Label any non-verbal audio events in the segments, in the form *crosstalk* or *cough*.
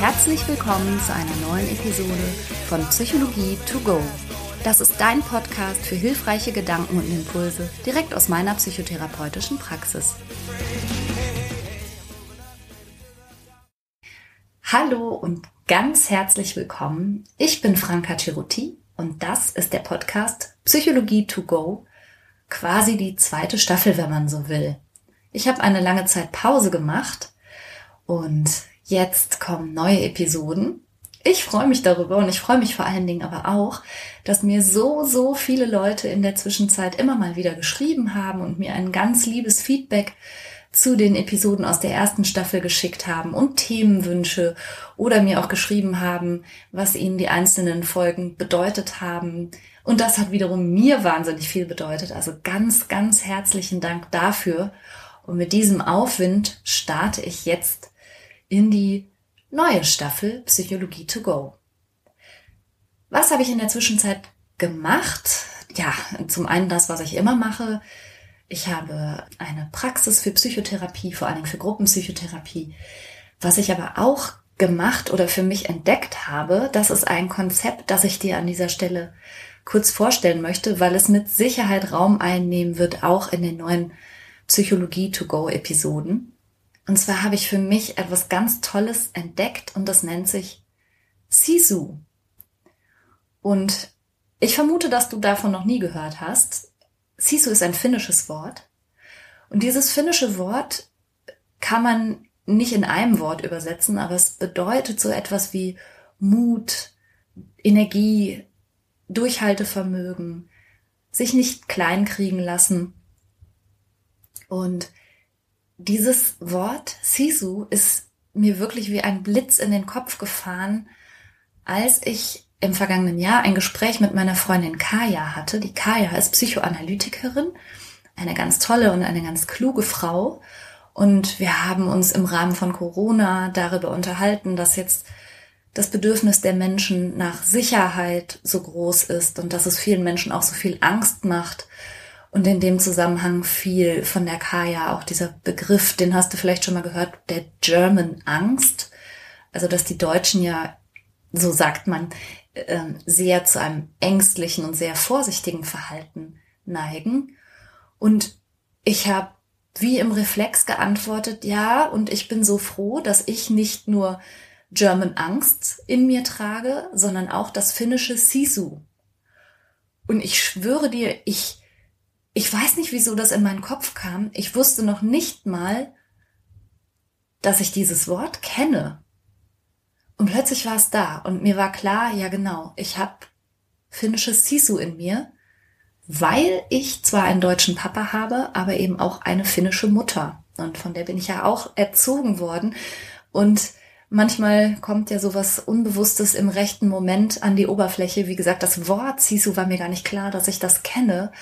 herzlich willkommen zu einer neuen Episode von Psychologie to go. Das ist dein Podcast für hilfreiche Gedanken und Impulse direkt aus meiner psychotherapeutischen Praxis. Hallo und ganz herzlich willkommen. Ich bin Franka Ceruti und das ist der Podcast Psychologie to go, quasi die zweite Staffel, wenn man so will. Ich habe eine lange Zeit Pause gemacht und jetzt kommen neue Episoden. Ich freue mich darüber und ich freue mich vor allen Dingen aber auch, dass mir so, so viele Leute in der Zwischenzeit immer mal wieder geschrieben haben und mir ein ganz liebes Feedback zu den Episoden aus der ersten Staffel geschickt haben und Themenwünsche oder mir auch geschrieben haben, was ihnen die einzelnen Folgen bedeutet haben. Und das hat wiederum mir wahnsinnig viel bedeutet. Also ganz, ganz herzlichen Dank dafür. Und mit diesem Aufwind starte ich jetzt in die neue Staffel Psychologie to go. Was habe ich in der Zwischenzeit gemacht? Ja, zum einen das, was ich immer mache, ich habe eine Praxis für Psychotherapie, vor allen Dingen für Gruppenpsychotherapie. Was ich aber auch gemacht oder für mich entdeckt habe, das ist ein Konzept, das ich dir an dieser Stelle kurz vorstellen möchte, weil es mit Sicherheit Raum einnehmen wird, auch in den neuen Psychologie to go Episoden. Und zwar habe ich für mich etwas ganz Tolles entdeckt und das nennt sich Sisu. Und ich vermute, dass du davon noch nie gehört hast. Sisu ist ein finnisches Wort. Und dieses finnische Wort kann man nicht in einem Wort übersetzen, aber es bedeutet so etwas wie Mut, Energie, Durchhaltevermögen, sich nicht kleinkriegen lassen. Und dieses Wort Sisu ist mir wirklich wie ein Blitz in den Kopf gefahren, als ich im vergangenen Jahr ein Gespräch mit meiner Freundin Kaya hatte. Die Kaya ist Psychoanalytikerin, eine ganz tolle und eine ganz kluge Frau. Und wir haben uns im Rahmen von Corona darüber unterhalten, dass jetzt das Bedürfnis der Menschen nach Sicherheit so groß ist und dass es vielen Menschen auch so viel Angst macht. Und in dem Zusammenhang viel von der Kaya auch dieser Begriff, den hast du vielleicht schon mal gehört, der German Angst. Also, dass die Deutschen ja, so sagt man, ähm, sehr zu einem ängstlichen und sehr vorsichtigen Verhalten neigen. Und ich habe wie im Reflex geantwortet, ja, und ich bin so froh, dass ich nicht nur German Angst in mir trage, sondern auch das finnische Sisu. Und ich schwöre dir, ich, ich weiß nicht, wieso das in meinen Kopf kam. Ich wusste noch nicht mal, dass ich dieses Wort kenne. Und plötzlich war es da und mir war klar, ja genau, ich habe finnisches Sisu in mir, weil ich zwar einen deutschen Papa habe, aber eben auch eine finnische Mutter. Und von der bin ich ja auch erzogen worden. Und manchmal kommt ja sowas Unbewusstes im rechten Moment an die Oberfläche. Wie gesagt, das Wort Sisu war mir gar nicht klar, dass ich das kenne.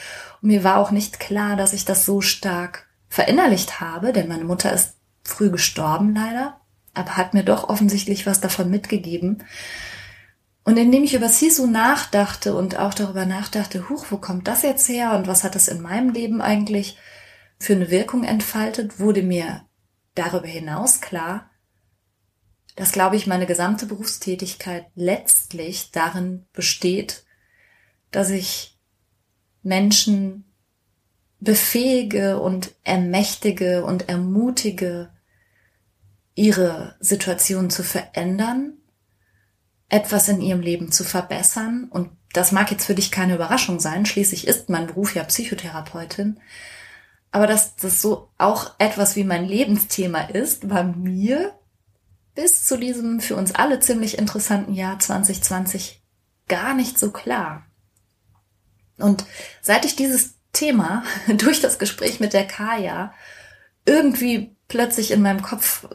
Und mir war auch nicht klar, dass ich das so stark verinnerlicht habe, denn meine Mutter ist früh gestorben leider aber hat mir doch offensichtlich was davon mitgegeben. Und indem ich über Sisu nachdachte und auch darüber nachdachte, huch, wo kommt das jetzt her und was hat das in meinem Leben eigentlich für eine Wirkung entfaltet, wurde mir darüber hinaus klar, dass, glaube ich, meine gesamte Berufstätigkeit letztlich darin besteht, dass ich Menschen befähige und ermächtige und ermutige, ihre Situation zu verändern, etwas in ihrem Leben zu verbessern. Und das mag jetzt für dich keine Überraschung sein. Schließlich ist mein Beruf ja Psychotherapeutin. Aber dass das so auch etwas wie mein Lebensthema ist, war mir bis zu diesem für uns alle ziemlich interessanten Jahr 2020 gar nicht so klar. Und seit ich dieses Thema *laughs* durch das Gespräch mit der Kaya irgendwie plötzlich in meinem Kopf,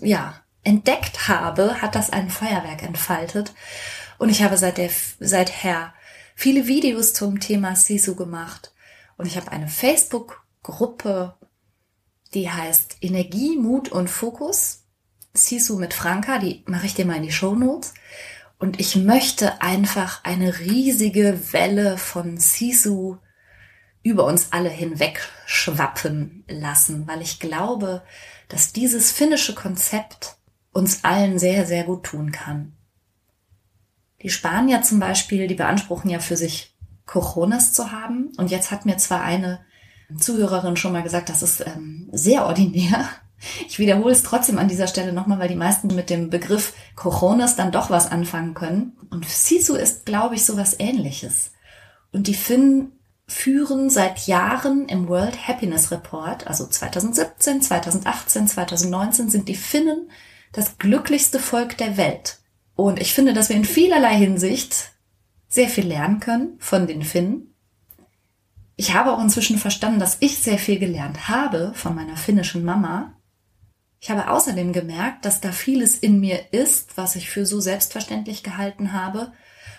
ja, entdeckt habe, hat das ein Feuerwerk entfaltet. Und ich habe seit der, seither viele Videos zum Thema Sisu gemacht. Und ich habe eine Facebook-Gruppe, die heißt Energie, Mut und Fokus. Sisu mit Franka, die mache ich dir mal in die Show Notes. Und ich möchte einfach eine riesige Welle von Sisu über uns alle hinweg schwappen lassen, weil ich glaube, dass dieses finnische Konzept uns allen sehr, sehr gut tun kann. Die Spanier zum Beispiel, die beanspruchen ja für sich Cojones zu haben. Und jetzt hat mir zwar eine Zuhörerin schon mal gesagt, das ist ähm, sehr ordinär. Ich wiederhole es trotzdem an dieser Stelle nochmal, weil die meisten mit dem Begriff Cojones dann doch was anfangen können. Und Sisu ist, glaube ich, sowas ähnliches. Und die Finnen führen seit Jahren im World Happiness Report, also 2017, 2018, 2019 sind die Finnen das glücklichste Volk der Welt. Und ich finde, dass wir in vielerlei Hinsicht sehr viel lernen können von den Finnen. Ich habe auch inzwischen verstanden, dass ich sehr viel gelernt habe von meiner finnischen Mama. Ich habe außerdem gemerkt, dass da vieles in mir ist, was ich für so selbstverständlich gehalten habe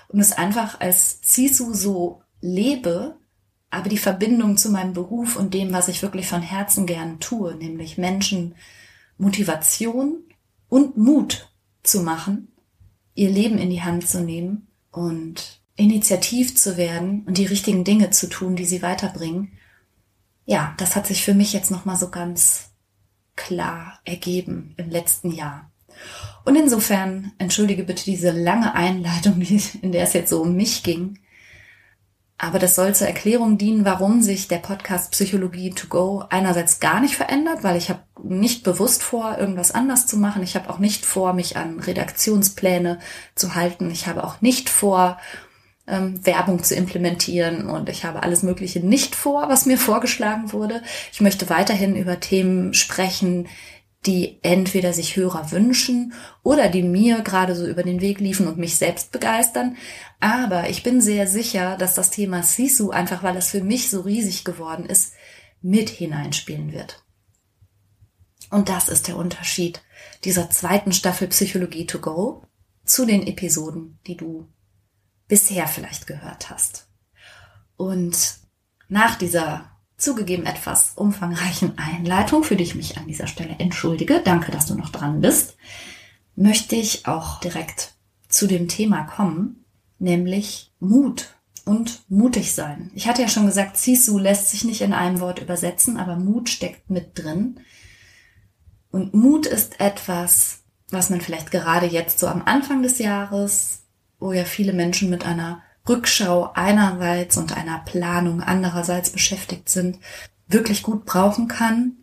und es einfach als Sisu so lebe, aber die Verbindung zu meinem Beruf und dem, was ich wirklich von Herzen gern tue, nämlich Menschen Motivation und Mut zu machen, ihr Leben in die Hand zu nehmen und initiativ zu werden und die richtigen Dinge zu tun, die sie weiterbringen. Ja, das hat sich für mich jetzt nochmal so ganz klar ergeben im letzten Jahr. Und insofern entschuldige bitte diese lange Einleitung, *laughs* in der es jetzt so um mich ging. Aber das soll zur Erklärung dienen, warum sich der Podcast Psychologie to go einerseits gar nicht verändert, weil ich habe nicht bewusst vor, irgendwas anders zu machen. Ich habe auch nicht vor, mich an Redaktionspläne zu halten. Ich habe auch nicht vor, ähm, Werbung zu implementieren und ich habe alles Mögliche nicht vor, was mir vorgeschlagen wurde. Ich möchte weiterhin über Themen sprechen, die entweder sich Hörer wünschen oder die mir gerade so über den Weg liefen und mich selbst begeistern. Aber ich bin sehr sicher, dass das Thema Sisu, einfach weil es für mich so riesig geworden ist, mit hineinspielen wird. Und das ist der Unterschied dieser zweiten Staffel Psychologie to go zu den Episoden, die du bisher vielleicht gehört hast. Und nach dieser zugegeben etwas umfangreichen Einleitung, für die ich mich an dieser Stelle entschuldige, danke, dass du noch dran bist, möchte ich auch direkt zu dem Thema kommen, nämlich Mut und mutig sein. Ich hatte ja schon gesagt, Sisu lässt sich nicht in einem Wort übersetzen, aber Mut steckt mit drin. Und Mut ist etwas, was man vielleicht gerade jetzt so am Anfang des Jahres, wo ja viele Menschen mit einer Rückschau einerseits und einer Planung andererseits beschäftigt sind, wirklich gut brauchen kann,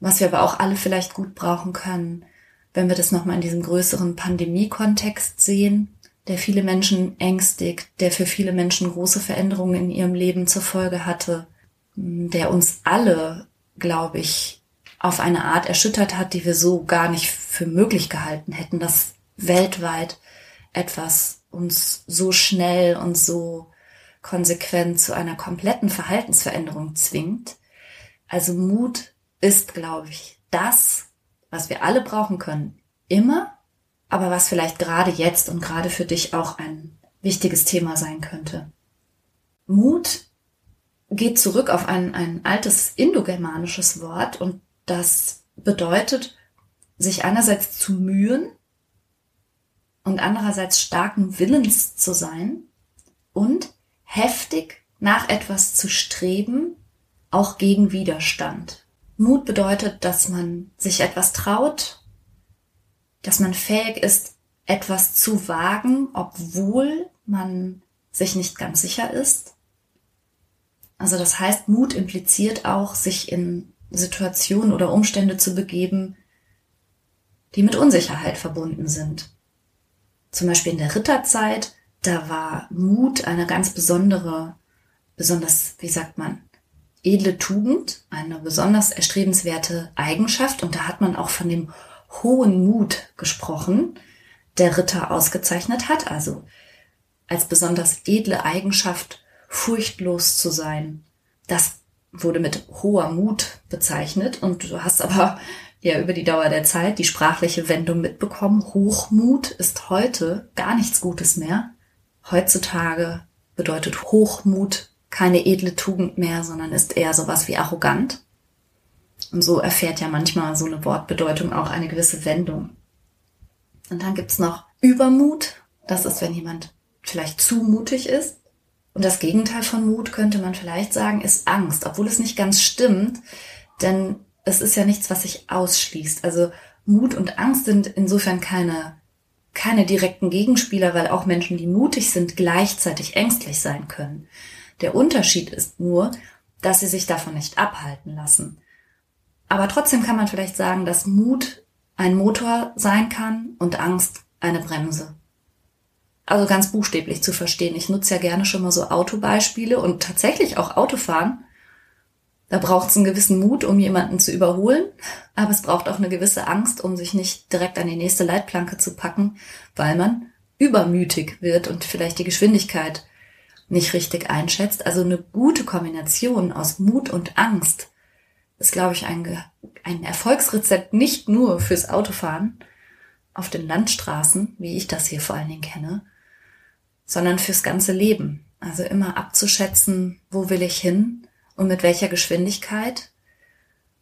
was wir aber auch alle vielleicht gut brauchen können, wenn wir das nochmal in diesem größeren Pandemie-Kontext sehen, der viele Menschen ängstigt, der für viele Menschen große Veränderungen in ihrem Leben zur Folge hatte, der uns alle, glaube ich, auf eine Art erschüttert hat, die wir so gar nicht für möglich gehalten hätten, dass weltweit etwas uns so schnell und so konsequent zu einer kompletten Verhaltensveränderung zwingt. Also Mut ist, glaube ich, das, was wir alle brauchen können, immer, aber was vielleicht gerade jetzt und gerade für dich auch ein wichtiges Thema sein könnte. Mut geht zurück auf ein, ein altes indogermanisches Wort und das bedeutet, sich einerseits zu mühen, und andererseits starken Willens zu sein und heftig nach etwas zu streben, auch gegen Widerstand. Mut bedeutet, dass man sich etwas traut, dass man fähig ist, etwas zu wagen, obwohl man sich nicht ganz sicher ist. Also das heißt, Mut impliziert auch, sich in Situationen oder Umstände zu begeben, die mit Unsicherheit verbunden sind zum Beispiel in der Ritterzeit, da war Mut eine ganz besondere, besonders, wie sagt man, edle Tugend, eine besonders erstrebenswerte Eigenschaft. Und da hat man auch von dem hohen Mut gesprochen, der Ritter ausgezeichnet hat. Also als besonders edle Eigenschaft, furchtlos zu sein. Das wurde mit hoher Mut bezeichnet. Und du hast aber ja über die Dauer der Zeit die sprachliche Wendung mitbekommen. Hochmut ist heute gar nichts Gutes mehr. Heutzutage bedeutet Hochmut keine edle Tugend mehr, sondern ist eher sowas wie arrogant. Und so erfährt ja manchmal so eine Wortbedeutung auch eine gewisse Wendung. Und dann gibt's noch Übermut. Das ist, wenn jemand vielleicht zu mutig ist. Und das Gegenteil von Mut könnte man vielleicht sagen, ist Angst, obwohl es nicht ganz stimmt. Denn es ist ja nichts, was sich ausschließt. Also Mut und Angst sind insofern keine, keine direkten Gegenspieler, weil auch Menschen, die mutig sind, gleichzeitig ängstlich sein können. Der Unterschied ist nur, dass sie sich davon nicht abhalten lassen. Aber trotzdem kann man vielleicht sagen, dass Mut ein Motor sein kann und Angst eine Bremse. Also ganz buchstäblich zu verstehen. Ich nutze ja gerne schon mal so Autobeispiele und tatsächlich auch Autofahren. Da braucht es einen gewissen Mut, um jemanden zu überholen, aber es braucht auch eine gewisse Angst, um sich nicht direkt an die nächste Leitplanke zu packen, weil man übermütig wird und vielleicht die Geschwindigkeit nicht richtig einschätzt. Also eine gute Kombination aus Mut und Angst ist, glaube ich, ein, ein Erfolgsrezept nicht nur fürs Autofahren auf den Landstraßen, wie ich das hier vor allen Dingen kenne, sondern fürs ganze Leben. Also immer abzuschätzen, wo will ich hin und mit welcher Geschwindigkeit.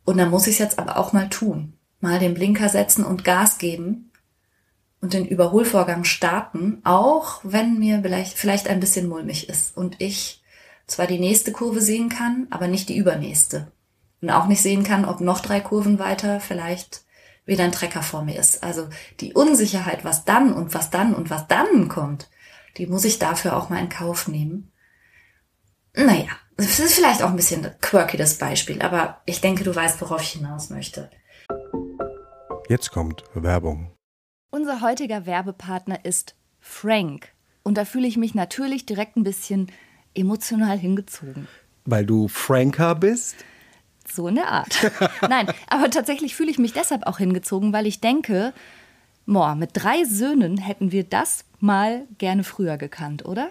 Und dann muss ich es jetzt aber auch mal tun. Mal den Blinker setzen und Gas geben und den Überholvorgang starten, auch wenn mir vielleicht, vielleicht ein bisschen mulmig ist und ich zwar die nächste Kurve sehen kann, aber nicht die übernächste. Und auch nicht sehen kann, ob noch drei Kurven weiter vielleicht wieder ein Trecker vor mir ist. Also die Unsicherheit, was dann und was dann und was dann kommt, die muss ich dafür auch mal in Kauf nehmen. Naja, das ist vielleicht auch ein bisschen quirky das Beispiel, aber ich denke, du weißt, worauf ich hinaus möchte. Jetzt kommt Werbung. Unser heutiger Werbepartner ist Frank. Und da fühle ich mich natürlich direkt ein bisschen emotional hingezogen. Weil du Franker bist? So in der Art. *laughs* Nein, aber tatsächlich fühle ich mich deshalb auch hingezogen, weil ich denke, boah, mit drei Söhnen hätten wir das mal gerne früher gekannt, oder?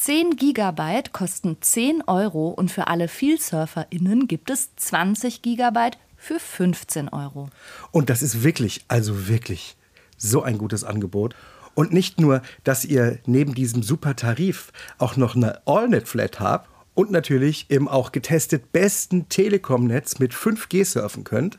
10 Gigabyte kosten 10 Euro und für alle VielsurferInnen gibt es 20 Gigabyte für 15 Euro. Und das ist wirklich, also wirklich so ein gutes Angebot. Und nicht nur, dass ihr neben diesem super Tarif auch noch eine AllNet-Flat habt und natürlich im auch getestet besten Telekom-Netz mit 5G surfen könnt.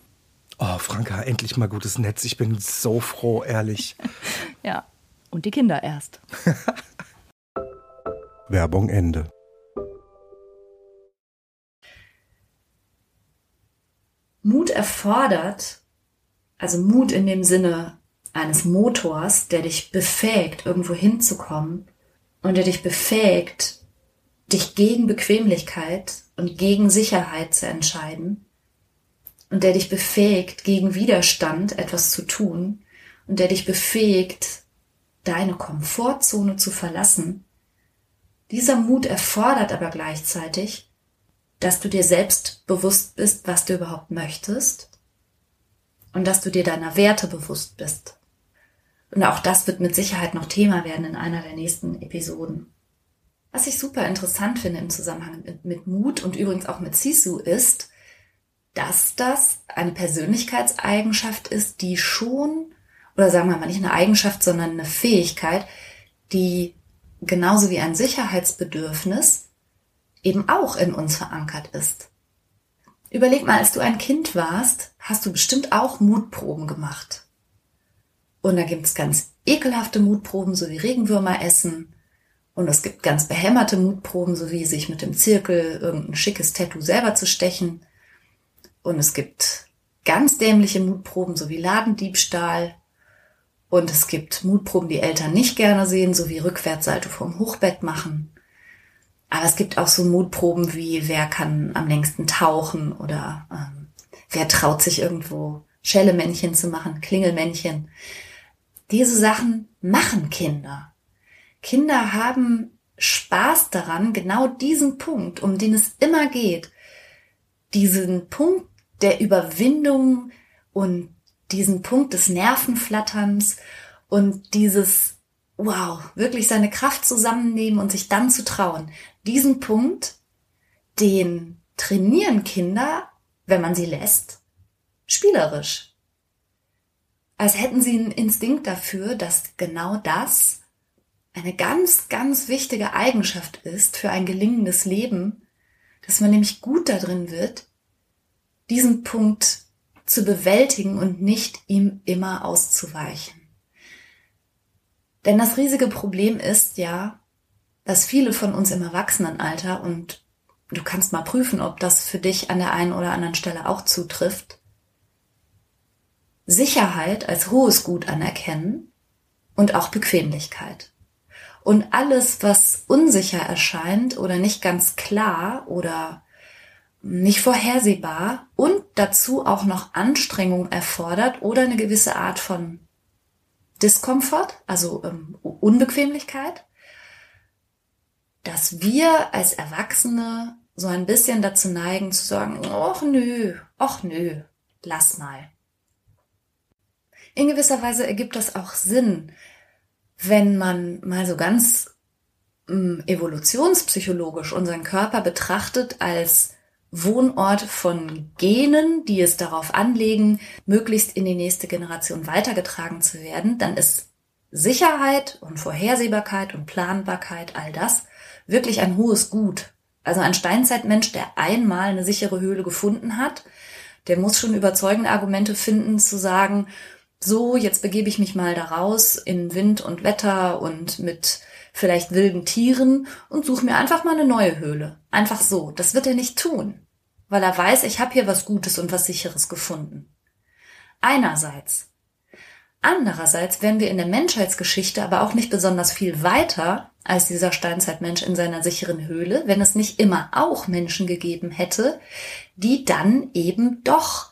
Oh, Franka, endlich mal gutes Netz. Ich bin so froh, ehrlich. *laughs* ja, und die Kinder erst. *laughs* Werbung Ende. Mut erfordert, also Mut in dem Sinne eines Motors, der dich befähigt, irgendwo hinzukommen und der dich befähigt, dich gegen Bequemlichkeit und gegen Sicherheit zu entscheiden und der dich befähigt, gegen Widerstand etwas zu tun und der dich befähigt, deine Komfortzone zu verlassen, dieser Mut erfordert aber gleichzeitig, dass du dir selbst bewusst bist, was du überhaupt möchtest und dass du dir deiner Werte bewusst bist. Und auch das wird mit Sicherheit noch Thema werden in einer der nächsten Episoden. Was ich super interessant finde im Zusammenhang mit, Mut und übrigens auch mit Sisu ist, dass das eine Persönlichkeitseigenschaft ist, die schon, oder sagen wir mal nicht eine Eigenschaft, sondern eine Fähigkeit, die genauso wie ein Sicherheitsbedürfnis eben auch in uns verankert ist. Überleg mal, als du ein Kind warst, hast du bestimmt auch Mutproben gemacht. Und da gibt's ganz ekelhafte Mutproben, so wie Regenwürmer essen. Und es gibt ganz behämmerte Mutproben, so wie sich mit dem Zirkel irgendein schickes Tattoo selber zu stechen. Und es gibt ganz dämliche Mutproben, so wie Ladendiebstahl. Und es gibt Mutproben, die Eltern nicht gerne sehen, so wie Rückwärtssalto vom Hochbett machen. Aber es gibt auch so Mutproben wie, wer kann am längsten tauchen oder ähm, wer traut sich irgendwo Schellemännchen zu machen, Klingelmännchen. Diese Sachen machen Kinder. Kinder haben Spaß daran, genau diesen Punkt, um den es immer geht, diesen Punkt der Überwindung und diesen Punkt des Nervenflatterns und dieses, wow, wirklich seine Kraft zusammennehmen und sich dann zu trauen. Diesen Punkt, den trainieren Kinder, wenn man sie lässt, spielerisch. Als hätten sie einen Instinkt dafür, dass genau das eine ganz, ganz wichtige Eigenschaft ist für ein gelingendes Leben, dass man nämlich gut darin wird, diesen Punkt zu bewältigen und nicht ihm immer auszuweichen. Denn das riesige Problem ist ja, dass viele von uns im Erwachsenenalter und du kannst mal prüfen, ob das für dich an der einen oder anderen Stelle auch zutrifft, Sicherheit als hohes Gut anerkennen und auch Bequemlichkeit. Und alles, was unsicher erscheint oder nicht ganz klar oder nicht vorhersehbar und dazu auch noch Anstrengung erfordert oder eine gewisse Art von Diskomfort, also ähm, Unbequemlichkeit, dass wir als Erwachsene so ein bisschen dazu neigen zu sagen, ach nö, ach nö, lass mal. In gewisser Weise ergibt das auch Sinn, wenn man mal so ganz ähm, evolutionspsychologisch unseren Körper betrachtet als Wohnort von Genen, die es darauf anlegen, möglichst in die nächste Generation weitergetragen zu werden, dann ist Sicherheit und Vorhersehbarkeit und Planbarkeit, all das, wirklich ein hohes Gut. Also ein Steinzeitmensch, der einmal eine sichere Höhle gefunden hat, der muss schon überzeugende Argumente finden zu sagen, so, jetzt begebe ich mich mal da raus in Wind und Wetter und mit vielleicht wilden Tieren und suche mir einfach mal eine neue Höhle. Einfach so. Das wird er nicht tun, weil er weiß, ich habe hier was Gutes und was Sicheres gefunden. Einerseits. Andererseits wären wir in der Menschheitsgeschichte aber auch nicht besonders viel weiter als dieser Steinzeitmensch in seiner sicheren Höhle, wenn es nicht immer auch Menschen gegeben hätte, die dann eben doch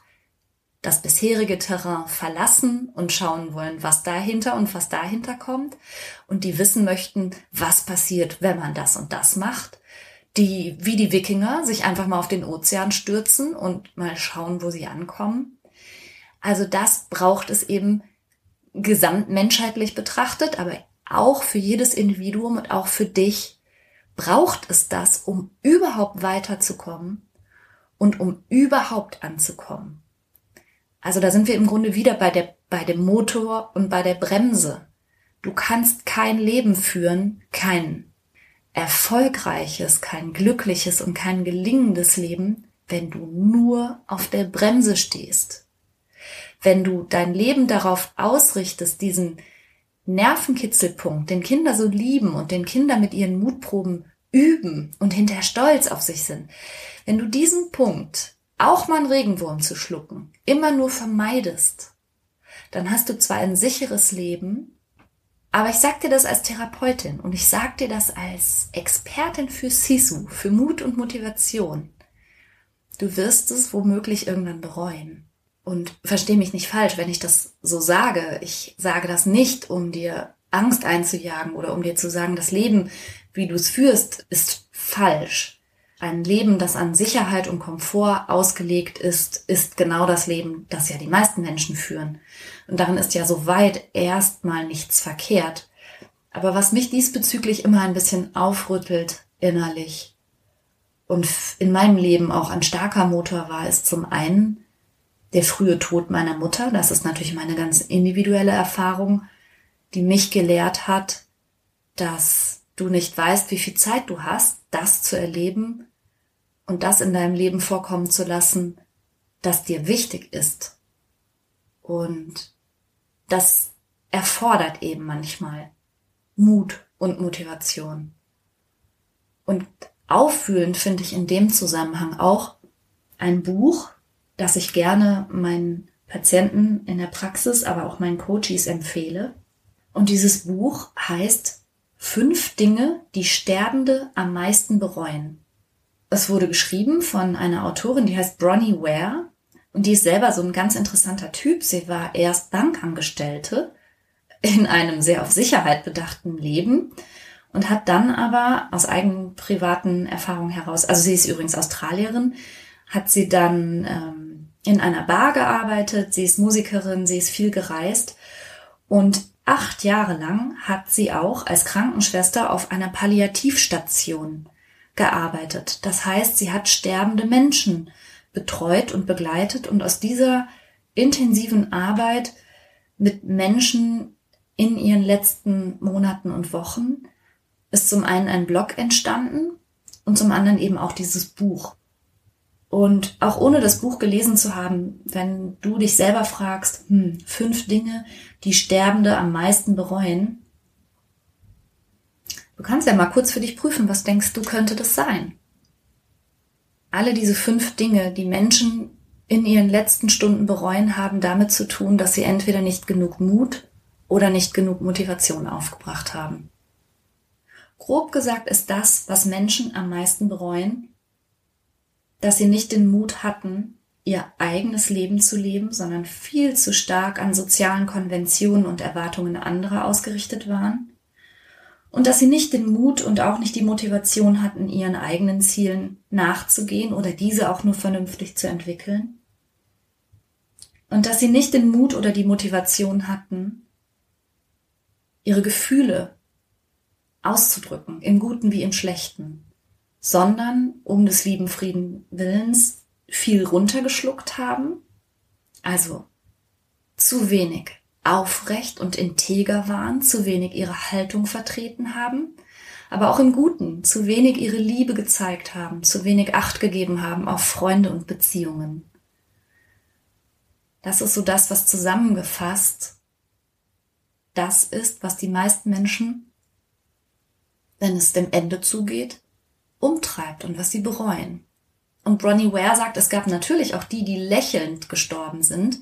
das bisherige Terrain verlassen und schauen wollen, was dahinter und was dahinter kommt und die wissen möchten, was passiert, wenn man das und das macht. Die, wie die Wikinger, sich einfach mal auf den Ozean stürzen und mal schauen, wo sie ankommen. Also das braucht es eben gesamtmenschheitlich betrachtet, aber auch für jedes Individuum und auch für dich braucht es das, um überhaupt weiterzukommen und um überhaupt anzukommen. Also da sind wir im Grunde wieder bei der, bei dem Motor und bei der Bremse. Du kannst kein Leben führen, kein erfolgreiches, kein glückliches und kein gelingendes Leben, wenn du nur auf der Bremse stehst. Wenn du dein Leben darauf ausrichtest, diesen Nervenkitzelpunkt, den Kinder so lieben und den Kinder mit ihren Mutproben üben und hinterher stolz auf sich sind, wenn du diesen Punkt auch mal einen Regenwurm zu schlucken, immer nur vermeidest, dann hast du zwar ein sicheres Leben, aber ich sag dir das als Therapeutin und ich sag dir das als Expertin für Sisu, für Mut und Motivation. Du wirst es womöglich irgendwann bereuen. Und versteh mich nicht falsch, wenn ich das so sage. Ich sage das nicht, um dir Angst einzujagen oder um dir zu sagen, das Leben, wie du es führst, ist falsch. Ein Leben, das an Sicherheit und Komfort ausgelegt ist, ist genau das Leben, das ja die meisten Menschen führen. Und darin ist ja soweit erstmal nichts verkehrt. Aber was mich diesbezüglich immer ein bisschen aufrüttelt innerlich und in meinem Leben auch ein starker Motor war, ist zum einen der frühe Tod meiner Mutter. Das ist natürlich meine ganz individuelle Erfahrung, die mich gelehrt hat, dass du nicht weißt, wie viel Zeit du hast, das zu erleben und das in deinem Leben vorkommen zu lassen, das dir wichtig ist. Und das erfordert eben manchmal Mut und Motivation. Und auffühlend finde ich in dem Zusammenhang auch ein Buch, das ich gerne meinen Patienten in der Praxis, aber auch meinen Coaches empfehle. Und dieses Buch heißt Fünf Dinge, die Sterbende am meisten bereuen. Es wurde geschrieben von einer Autorin, die heißt Bronnie Ware. Und die ist selber so ein ganz interessanter Typ. Sie war erst Bankangestellte in einem sehr auf Sicherheit bedachten Leben und hat dann aber aus eigenen privaten Erfahrungen heraus, also sie ist übrigens Australierin, hat sie dann ähm, in einer Bar gearbeitet, sie ist Musikerin, sie ist viel gereist und acht Jahre lang hat sie auch als Krankenschwester auf einer Palliativstation gearbeitet. Das heißt, sie hat sterbende Menschen betreut und begleitet und aus dieser intensiven Arbeit mit Menschen in ihren letzten Monaten und Wochen ist zum einen ein Blog entstanden und zum anderen eben auch dieses Buch. Und auch ohne das Buch gelesen zu haben, wenn du dich selber fragst, hm, fünf Dinge, die Sterbende am meisten bereuen, du kannst ja mal kurz für dich prüfen, was denkst du könnte das sein? Alle diese fünf Dinge, die Menschen in ihren letzten Stunden bereuen, haben damit zu tun, dass sie entweder nicht genug Mut oder nicht genug Motivation aufgebracht haben. Grob gesagt ist das, was Menschen am meisten bereuen, dass sie nicht den Mut hatten, ihr eigenes Leben zu leben, sondern viel zu stark an sozialen Konventionen und Erwartungen anderer ausgerichtet waren und dass sie nicht den Mut und auch nicht die Motivation hatten, ihren eigenen Zielen nachzugehen oder diese auch nur vernünftig zu entwickeln. Und dass sie nicht den Mut oder die Motivation hatten, ihre Gefühle auszudrücken, im Guten wie im Schlechten, sondern um des lieben Frieden Willens viel runtergeschluckt haben, also zu wenig aufrecht und integer waren, zu wenig ihre Haltung vertreten haben, aber auch im Guten zu wenig ihre Liebe gezeigt haben, zu wenig Acht gegeben haben auf Freunde und Beziehungen. Das ist so das, was zusammengefasst das ist, was die meisten Menschen, wenn es dem Ende zugeht, umtreibt und was sie bereuen. Und Bronnie Ware sagt, es gab natürlich auch die, die lächelnd gestorben sind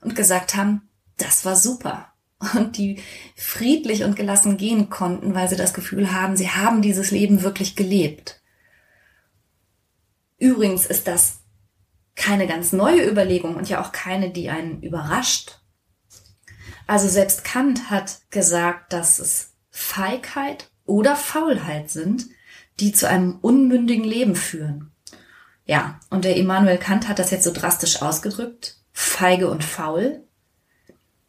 und gesagt haben, das war super. Und die friedlich und gelassen gehen konnten, weil sie das Gefühl haben, sie haben dieses Leben wirklich gelebt. Übrigens ist das keine ganz neue Überlegung und ja auch keine, die einen überrascht. Also selbst Kant hat gesagt, dass es Feigheit oder Faulheit sind, die zu einem unmündigen Leben führen. Ja, und der Immanuel Kant hat das jetzt so drastisch ausgedrückt. Feige und faul.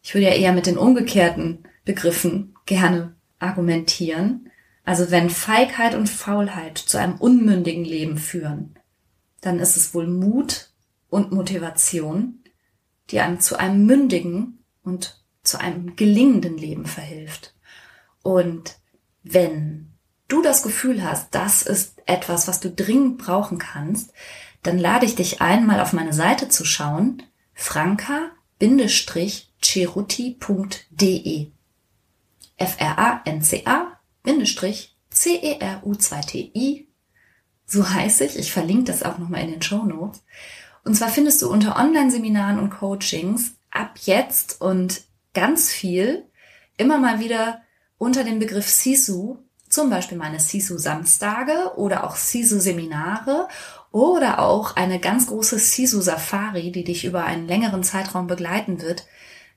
Ich würde ja eher mit den umgekehrten Begriffen gerne argumentieren. Also wenn Feigheit und Faulheit zu einem unmündigen Leben führen, dann ist es wohl Mut und Motivation, die einem zu einem mündigen und zu einem gelingenden Leben verhilft. Und wenn du das Gefühl hast, das ist etwas, was du dringend brauchen kannst, dann lade ich dich ein, mal auf meine Seite zu schauen, franca-ceruti.de F-R-A-N-C-A-C-E-R-U-2-T-I so heiße ich. Ich verlinke das auch nochmal in den Show Notes. Und zwar findest du unter Online-Seminaren und Coachings ab jetzt und ganz viel immer mal wieder unter dem Begriff Sisu, zum Beispiel meine Sisu-Samstage oder auch Sisu-Seminare oder auch eine ganz große Sisu-Safari, die dich über einen längeren Zeitraum begleiten wird,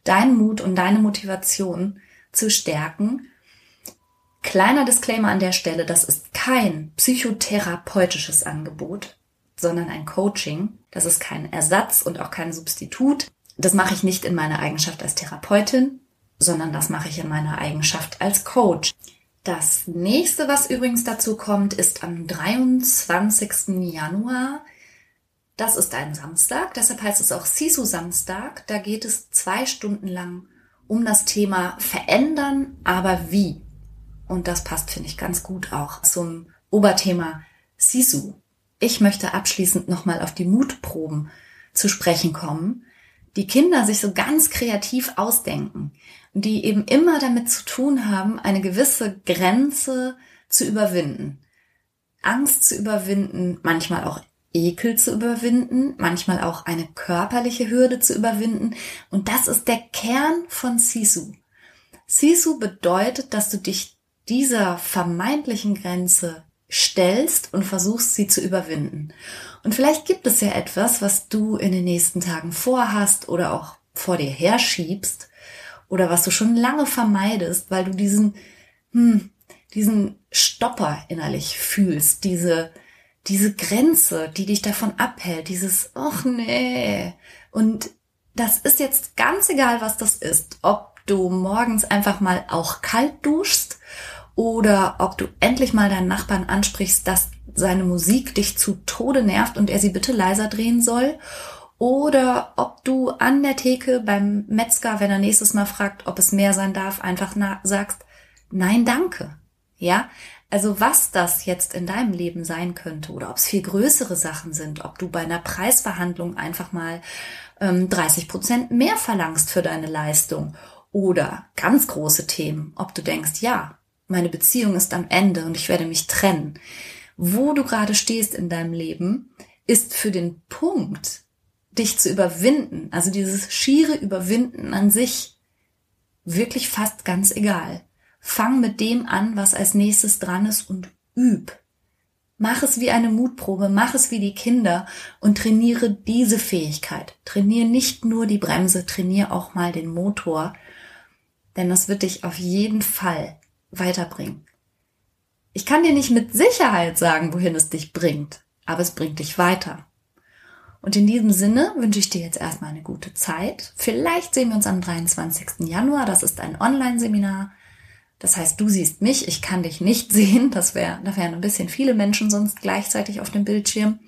deinen Mut und deine Motivation zu stärken. Kleiner Disclaimer an der Stelle, das ist kein psychotherapeutisches Angebot, sondern ein Coaching. Das ist kein Ersatz und auch kein Substitut das mache ich nicht in meiner Eigenschaft als Therapeutin, sondern das mache ich in meiner Eigenschaft als Coach. Das nächste, was übrigens dazu kommt, ist am 23. Januar. Das ist ein Samstag, deshalb heißt es auch Sisu Samstag. Da geht es zwei Stunden lang um das Thema Verändern, aber wie? und das passt, finde ich, ganz gut auch zum Oberthema Sisu. Ich möchte abschließend nochmal auf die Mutproben zu sprechen kommen, die Kinder sich so ganz kreativ ausdenken, die eben immer damit zu tun haben, eine gewisse Grenze zu überwinden. Angst zu überwinden, manchmal auch Ekel zu überwinden, manchmal auch eine körperliche Hürde zu überwinden. Und das ist der Kern von Sisu. Sisu bedeutet, dass du dich dieser vermeintlichen Grenze stellst und versuchst sie zu überwinden. Und vielleicht gibt es ja etwas, was du in den nächsten Tagen vorhast oder auch vor dir herschiebst oder was du schon lange vermeidest, weil du diesen, hm, diesen Stopper innerlich fühlst, diese, diese Grenze, die dich davon abhält, dieses, ach nee. Und das ist jetzt ganz egal, was das ist, ob du morgens einfach mal auch kalt duschst oder ob du endlich mal deinen Nachbarn ansprichst, dass seine Musik dich zu Tode nervt und er sie bitte leiser drehen soll oder ob du an der Theke beim Metzger, wenn er nächstes Mal fragt, ob es mehr sein darf, einfach sagst, nein, danke. Ja, also was das jetzt in deinem Leben sein könnte oder ob es viel größere Sachen sind, ob du bei einer Preisverhandlung einfach mal ähm, 30 Prozent mehr verlangst für deine Leistung oder ganz große Themen, ob du denkst, ja, meine Beziehung ist am Ende und ich werde mich trennen. Wo du gerade stehst in deinem Leben, ist für den Punkt, dich zu überwinden, also dieses schiere Überwinden an sich, wirklich fast ganz egal. Fang mit dem an, was als nächstes dran ist und üb. Mach es wie eine Mutprobe, mach es wie die Kinder und trainiere diese Fähigkeit. Trainiere nicht nur die Bremse, trainiere auch mal den Motor, denn das wird dich auf jeden Fall weiterbringen. Ich kann dir nicht mit Sicherheit sagen, wohin es dich bringt, aber es bringt dich weiter. Und in diesem Sinne wünsche ich dir jetzt erstmal eine gute Zeit. Vielleicht sehen wir uns am 23. Januar. Das ist ein Online-Seminar. Das heißt, du siehst mich, ich kann dich nicht *laughs* sehen. Das wäre, da wären ein bisschen viele Menschen sonst gleichzeitig auf dem Bildschirm.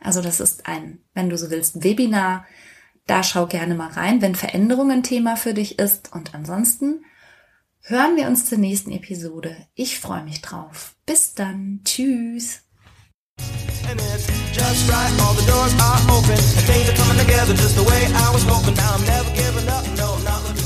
Also das ist ein, wenn du so willst, Webinar. Da schau gerne mal rein, wenn Veränderung ein Thema für dich ist. Und ansonsten hören wir uns zur nächsten Episode. Ich freue mich drauf. Bis dann. Tschüss. And it's just right, all the doors are open. And things are coming together just the way I was hoping. Now I'm never giving up, no, not looking.